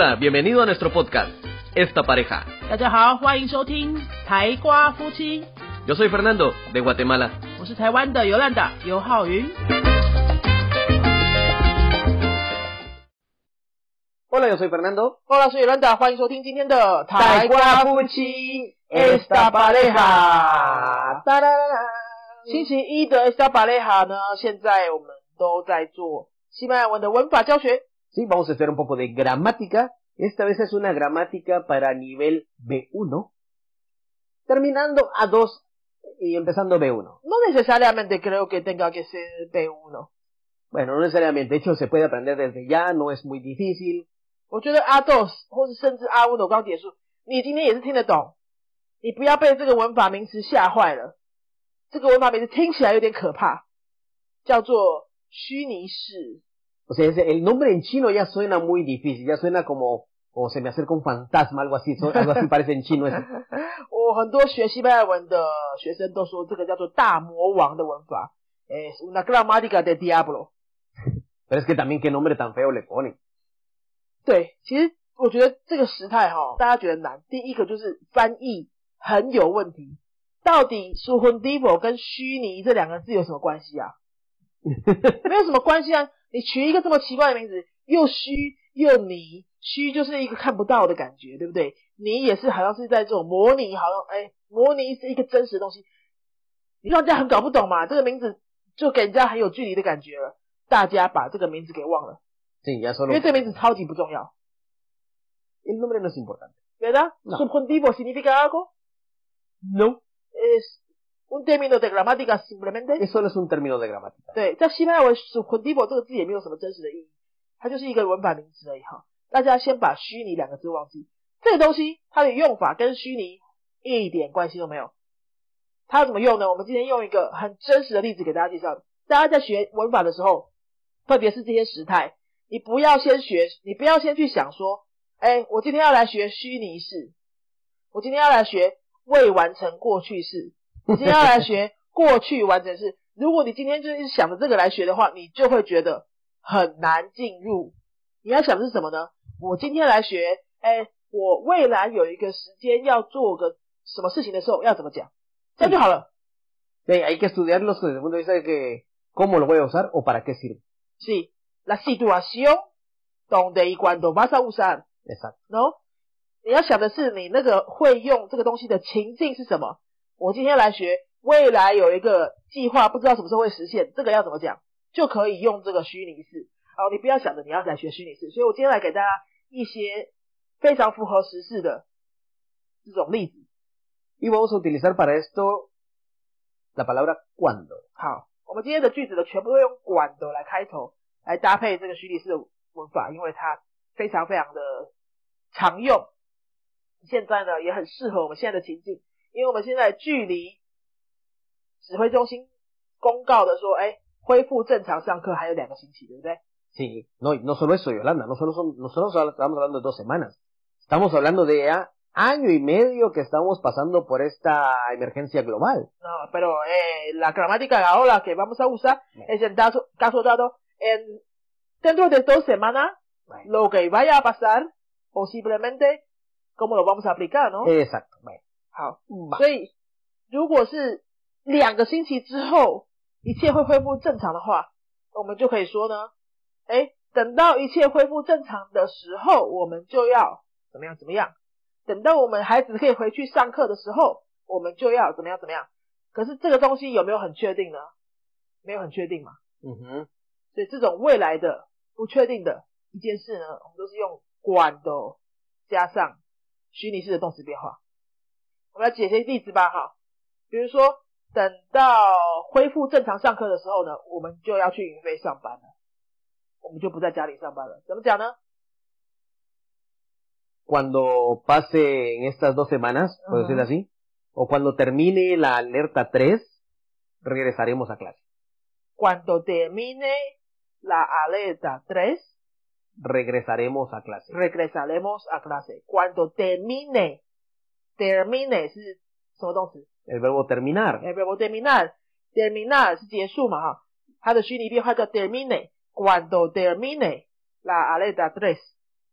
Hola, bienvenido a nuestro podcast, Esta Pareja. 大家好，欢迎收听台瓜夫妻，Yo soy Fernando, de Guatemala. 我是台湾的尤兰达尤浩云。Hola, yo soy Fernando. 后来是尤兰达，欢迎收听今天的台瓜夫妻 Esta Pareja。哒啦啦啦星期一的 Esta Pareja 呢，现在我们都在做西班牙文的文法教学。Sí, vamos a hacer un poco de gramática. Esta vez es una gramática para nivel B1, terminando a 2 y empezando B1. No necesariamente creo que tenga que ser B1。 Bueno, no necesariamente, de hecho se puede aprender desde ya, no es muy difícil. 我觉得阿 dos 或者甚至阿乌的我刚结束，你今天也是听得懂，你不要被这个文法名词吓坏了。这个文法名词听起来有点可怕，叫做虚拟式。 O sea, ese- el nombre en chino ya suena muy difícil, ya suena como, o se me acerca un fantasma, algo así, so- algo así parece en chino eso. 我很多学西班牙文的学生都说这个叫做大魔王的文法，诶，una gramática de diablo。 Pero es que también qué nombre tan feo le ponen. 对，其实我觉得这个时态哈，大家觉得难。第一个就是翻译很有问题，到底 s u h u n d i v o 跟虚拟这两个字有什么关系啊？没有什么关系啊！ 你取一个这么奇怪的名字，又虚又迷，虚就是一个看不到的感觉，对不对？拟也是好像是在这种模拟，好像哎，模拟是一个真实的东西，你让人家很搞不懂嘛。这个名字就给人家很有距离的感觉了，大家把这个名字给忘了，Sí, ya 因.为这个名字超级不重要。El nombre no es importante. ¿Verdad? No. ¿Subjuntivo significa algo? No. Es un término de gramática simplemente. Es un término de gramática. 对，在西班牙文 subjuntivo 这个字也没有什么真实的意义，它就是一个文法名词而已哈。大家先把虚拟两个字忘记，这个东西它的用法跟虚拟一点关系都没有。它要怎么用呢？我们今天用一个很真实的例子给大家介绍。大家在学文法的时候，特别是这些时态，你不要先学，你不要先去想说，哎，我今天要来学虚拟式，我今天要来学未完成过去式，我今天要来学过去完成式。如果你今天就是想着这个来学的话，你就会觉得很难进入。你要想的是什么呢？我今天来学，哎，我未来有一个时间要做个什么事情的时候要怎么讲，这样就好了。Sí, hay que estudiarlos desde el punto de vista de que cómo lo voy a usar o para qué sirve. Sí, la situación donde y cuando vas a usar, Exacto. ¿no? 你要想的是你那个会用这个东西的情境是什么？我今天来学，未来有一个计划，不知道什么时候会实现，这个要怎么讲，就可以用这个虚拟式。哦，你不要想着你要来学虚拟式，所以我今天来给大家一些非常符合时事的这种例子。Y vamos a utilizar para esto la palabra cuando. 好，我们今天的句子呢，全部都用管的来开头，来搭配这个虚拟式的文法，因为它非常非常的常用。现在呢，也很适合我们现在的情境，因为我们现在距离指挥中心公告的说，哎，恢复正常上课还有两个星期，对不对？ Sí, no, y no solo eso, Yolanda, no solo son, no solo estamos hablando de dos semanas. Estamos hablando de ya año y medio que estamos pasando por esta emergencia global. No, pero eh, la gramática ahora que vamos a usar es en caso, caso dado, en dentro de dos semanas, Bueno, lo que vaya a pasar, posiblemente, cómo lo vamos a aplicar, ¿no? exacto. Bueno, 好，va. 所以如果是两个星期之后一切会恢复正常的话，我们就可以说呢，哎，等到一切恢复正常的时候，我们就要怎么样怎么样。等到我们孩子可以回去上课的时候，我们就要怎么样怎么样。可是这个东西有没有很确定呢？没有很确定嘛。嗯哼所以这种未来的不确定的一件事呢，我们都是用管的加上虚拟式的动词变化。我们来解些例子吧，哈，比如说等到恢复正常上课的时候呢，我们就要去云飞上班了，我们就不在家里上班了。怎么讲呢？ Cuando pasen estas dos semanas, por Ajá. decirlo así, o cuando termine la alerta 3, regresaremos a clase. Cuando termine la alerta 3, Regresaremos a clase. regresaremos a clase. Cuando termine, termine 是什么动词？El verbo terminar. el verbo terminar, terminar 是结束嘛哈，它的虚拟变化叫 termine。Cuando termine la alerta tres，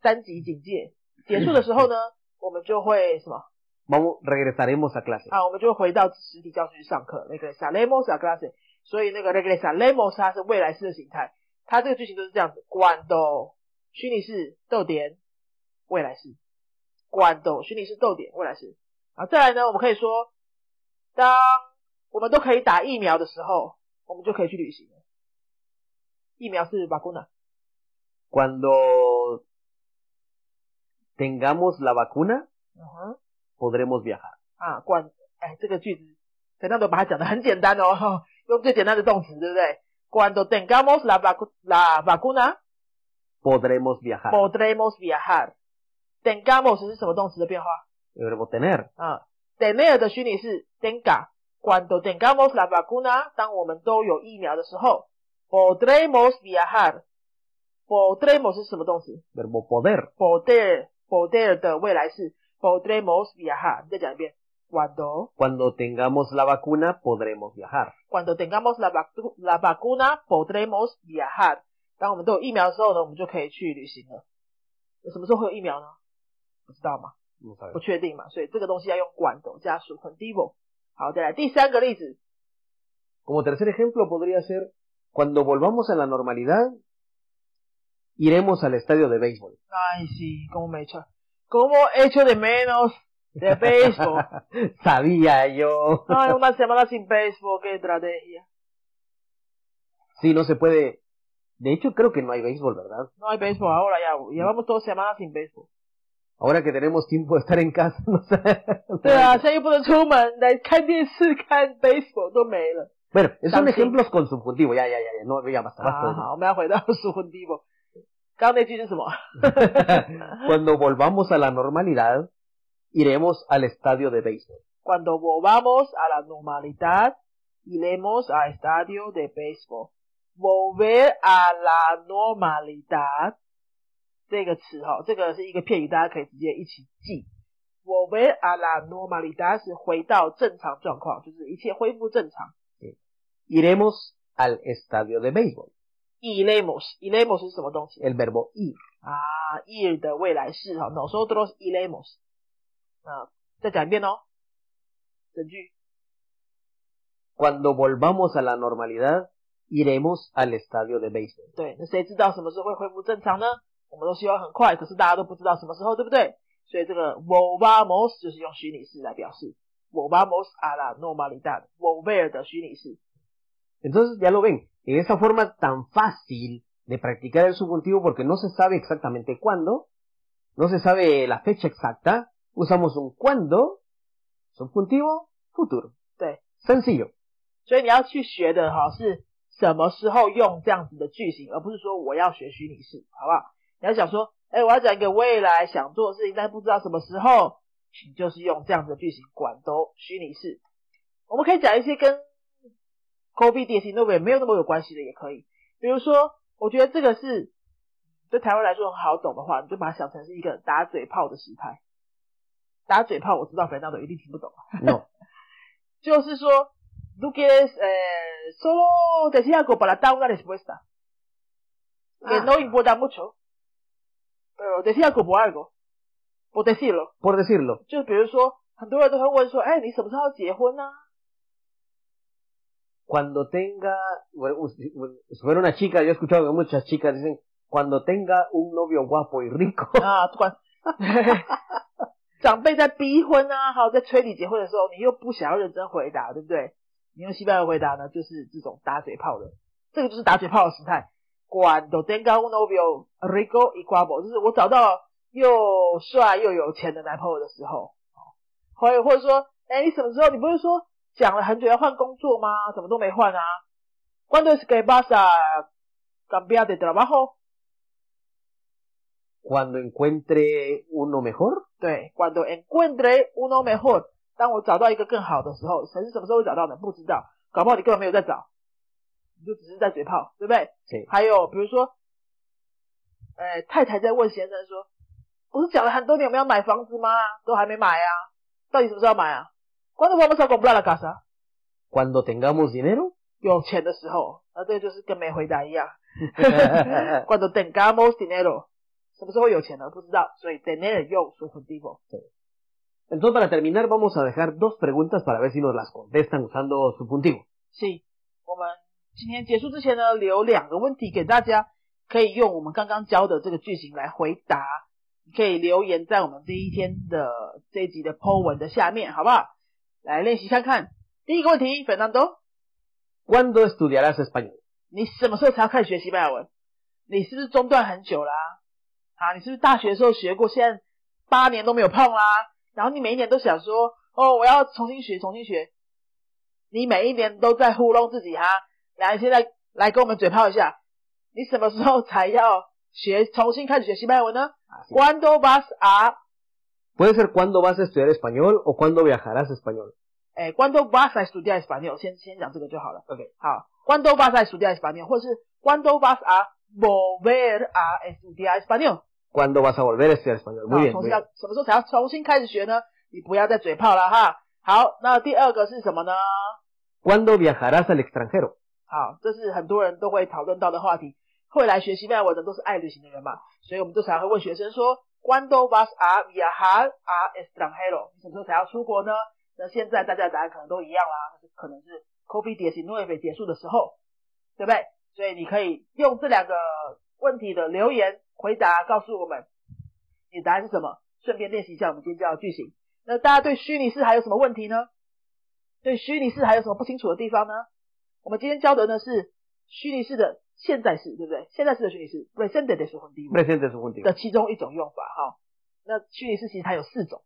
三级警戒结束的时候呢，我们就会什么 Vamos, regresaremos a clase. 啊？我们就会回到实体教室去上课。那个 salemos a clase，所以那个 regresaremos 它是未来式的形态，它这个句型都是这样子：cuando 虚拟式逗点未来式，cuando 虚拟是逗点未来式。啊，再来呢，我们可以说，当我们都可以打疫苗的时候，我们就可以去旅行了。疫苗是 vacuna。Cuando tengamos la vacuna, 嗯哼。podremos viajar. 啊，管哎，这个句子陈大都把它讲的很简单哦，用最简单的动词，对不对？Cuando tengamos la vacu la vacuna, Podremos viajar. podremos viajar. Tengamos 是什么动词的变化？ El verbo tener. 啊，tener 的虚拟是 tenga。Cuando tengamos la vacuna，当我们都有疫苗的时候，podremos viajar。podremos 是什么动词 Verbo poder. ？poder poder 的未来式 podremos viajar。你再讲一遍，cuando Cuando tengamos la vacuna, podremos viajar. cuando tengamos la, vacu la vacuna podremos viajar。当我们都有疫苗的时候呢，我们就可以去旅行了。什么时候会有疫苗呢？ 不知道嘛， No 不 sabemos. 确定嘛，所以这个东西要用 cuando 加 subjuntivo。好，再来第三个例子， Como tercer ejemplo podría ser, cuando volvamos a la normalidad, iremos al estadio de béisbol. Ay, sí, como me echa, como echo de menos de béisbol. Sabía yo. Ay, una semana sin béisbol, qué estrategia. Sí, no se puede. De hecho, creo que no hay béisbol, ¿verdad? No hay béisbol ahora ya, llevamos dos semanas sin béisbol. Ahora que tenemos tiempo de estar en casa, no sé. 对啊，现在又不能出门来看电视、看 béisbol 都没了。Bueno, son También. ejemplos con subjuntivo. Ya, ya, ya, ya. No, ya basta, 好 basta. 好，我们要回到 subjuntivo。刚刚那句是什么？Cuando volvamos a la normalidad, iremos al estadio de béisbol. Cuando volvamos a la normalidad, iremos al estadio de béisbol. Volver a la normalidad 这个词哈，这个是一个片语，大家可以直接一起记。Volver a la normalidad 是回到正常状况，就是一切恢复正常。Iremos al estadio de béisbol. Iremos, iremos 是什么东西 El verbo ir. 啊？ir 的未来式哈，nosotros iremos。啊，再讲一遍哦，整句。Cuando volvamos a la normalidad, iremos al estadio de béisbol. 对，那谁知道什么时候会恢复正常呢？我们都希望很快，可是大家都不知道什么时候，对不对？所以这个 volvamos 就是用虚拟式来表示 volvamos a la normalidad，volver 的虚拟式。Entonces, ya lo ven, en esa forma tan fácil de practicar el subjuntivo porque no se sabe exactamente cuándo, no se sabe la fecha exacta, usamos un cuándo, subjuntivo, futuro. 对，Sencillo. 所以你要去学的哈是什么时候用这样子的句型，而不是说我要学虚拟式，好不好？你要想说，哎，我要讲一个未来想做的事情，但不知道什么时候，你就是用这样子的句型，管都虚拟式。我们可以讲一些跟 COVID 19没有那么有关系的也可以，比如说，我觉得这个是对台湾来说很好懂的话，你就把它想成是一个打嘴炮的时态。打嘴炮，我知道粉道都一定听不懂。No. 就是说 eh, solo decir algo para dar una respuesta que Ah. no importa mucho, pero decir algo por algo, por decirlo, 就比如说，很多人都会问说，哎，你什么时候结婚呢、cuando tenga, bueno, si fuera una chica, yo he escuchado que muchas chicas dicen, cuando tenga un novio guapo y rico. 啊？不管长辈在逼婚啊，还有在催你结婚的时候，你又不想要认真回答，对不对？你用西班牙回答呢，就是这种打嘴炮的，这个就是打嘴炮的时态。Cuando tenga un novio rico y guapo，就是我找到又帅又有钱的男朋友的时候，或者或者说，哎，你什么时候？你不是说讲了很久要换工作吗？怎么都没换啊？Cuando es que vas a cambiar de trabajo？Cuando encuentre uno mejor, 对，cuando encuentre uno mejor，当我找到一个更好的时候，谁是什么时候会找到呢？不知道，搞不好你根本没有在找，你就只是在嘴炮，对不对？ sí. 还有比如说，呃，太太在问先生说，不是讲了很多年我们要买房子吗？都还没买啊，到底什么时候要买啊？Cuando vamos a comprar la casa？ Cuando tengamos dinero, 有钱的时候，啊，这个就是跟没回答一样。Cuando tengamos dinero， 什么时候会有钱呢？不知道，所以 tener 用 subjuntivo。 Entonces, para terminar, vamos a dejar dos preguntas para ver si nos las contestan usando subjuntivo. 是，我们 今天结束之前呢，留两个问题给大家，可以用我们刚刚教的这个句型来回答。你可以留言在我们这一天的这一集的 po 文的下面，好不好？来练习看看。第一个问题，Fernando，¿Cuándo estudiarás español? 你什么时候才要开始学西班牙文？你是不是中断很久啦、啊？你是不是大学的时候学过，现在八年都没有碰啦？然后你每一年都想说，哦，我要重新学，重新学。你每一年都在糊弄自己哈。来，现在来跟我们嘴炮一下，你什么时候才要学，重新开始学西班牙文呢 Así es. ？Cuando vas a， Puede ser cuándo vas a estudiar español o cuándo viajarás a español. 哎，Cuando vas a estudiar español，先先讲这个就好了。 Ok. 好，Cuando vas a estudiar español，或是 Cuando vas a volver a estudiar español。 ¿Cuándo vas a volver a estudiar español? Muy 啊 bien, 重 muy 新要 bien. 什么时候才要重新开始学呢？你不要再嘴炮了哈。好，那第二个是什么呢？ ¿Cuándo viajarás al extranjero? 好，这是很多人都会讨论到的话题。会来学西班牙文的都是爱旅行的人嘛，所以我们就常会问学生说，¿Cuándo vas a viajar a extranjero？你什么时候才要出国呢？那现在大家的答案可能都一样啦，可能是 COVID-19 结束的时候，对不对？所以你可以用这两个问题的留言回答，告诉我们你答案是什么，顺便练习一下我们今天教的句型。那大家对虚拟式还有什么问题呢？对虚拟式还有什么不清楚的地方呢？我们今天教的呢是虚拟式的现在式，对不对？现在式的虚拟式 presente de subjuntivo Presente subjuntivo. 的其中一种用法哈。那虚拟式其实它有四种，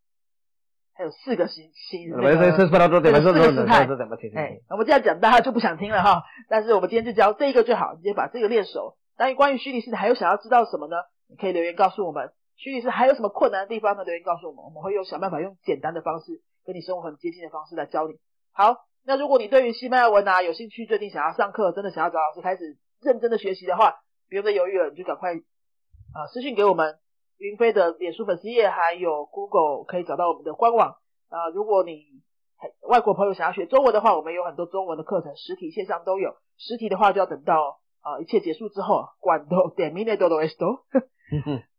还有四个形形。Es 四个时态哎我们这样讲大家就不想听了哈。但是我们今天就教这一个就好，直接把这个练熟。当然，关于虚拟式还有想要知道什么呢？你可以留言告诉我们。虚拟式还有什么困难的地方呢？留言告诉我们，我们会用想办法用简单的方式，跟你生活很接近的方式来教你。好，那如果你对于西班牙文啊有兴趣，最近想要上课，真的想要找老师开始认真的学习的话，不用再犹豫了，你就赶快啊私信给我们云飞的脸书粉丝页，还有 Google 可以找到我们的官网。啊，如果你外国朋友想要学中文的话，我们有很多中文的课程，实体线上都有。实体的话就要等到啊一切结束之后，cuando termine todo esto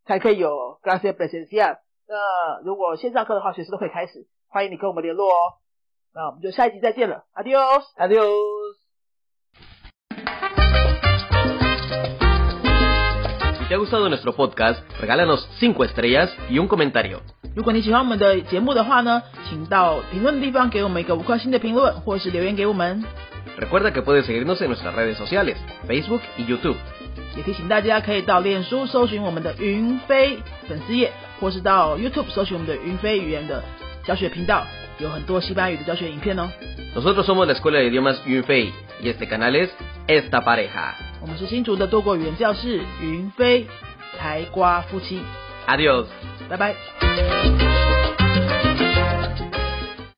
才可以有 presencial。那如果线上课的话，随时都可以开始，欢迎你跟我们联络哦。那我们就下一集再见了，Adiós，Adiós。如果喜欢我们的节目的话呢，请到评论地方给我们一个五颗星的评论，或是留言给我们。也提醒大家可以到脸书搜寻我们的云飞粉丝页，或是到 YouTube 搜寻我们的云飞语言的小雪频道。有很多西班牙语的教学影片哦。Nosotros somos la Escuela de Idiomas Yunfei y este canal es Esta Pareja. 我们是新竹的多国语言教室云飞台瓜夫妻，Adiós. 拜拜。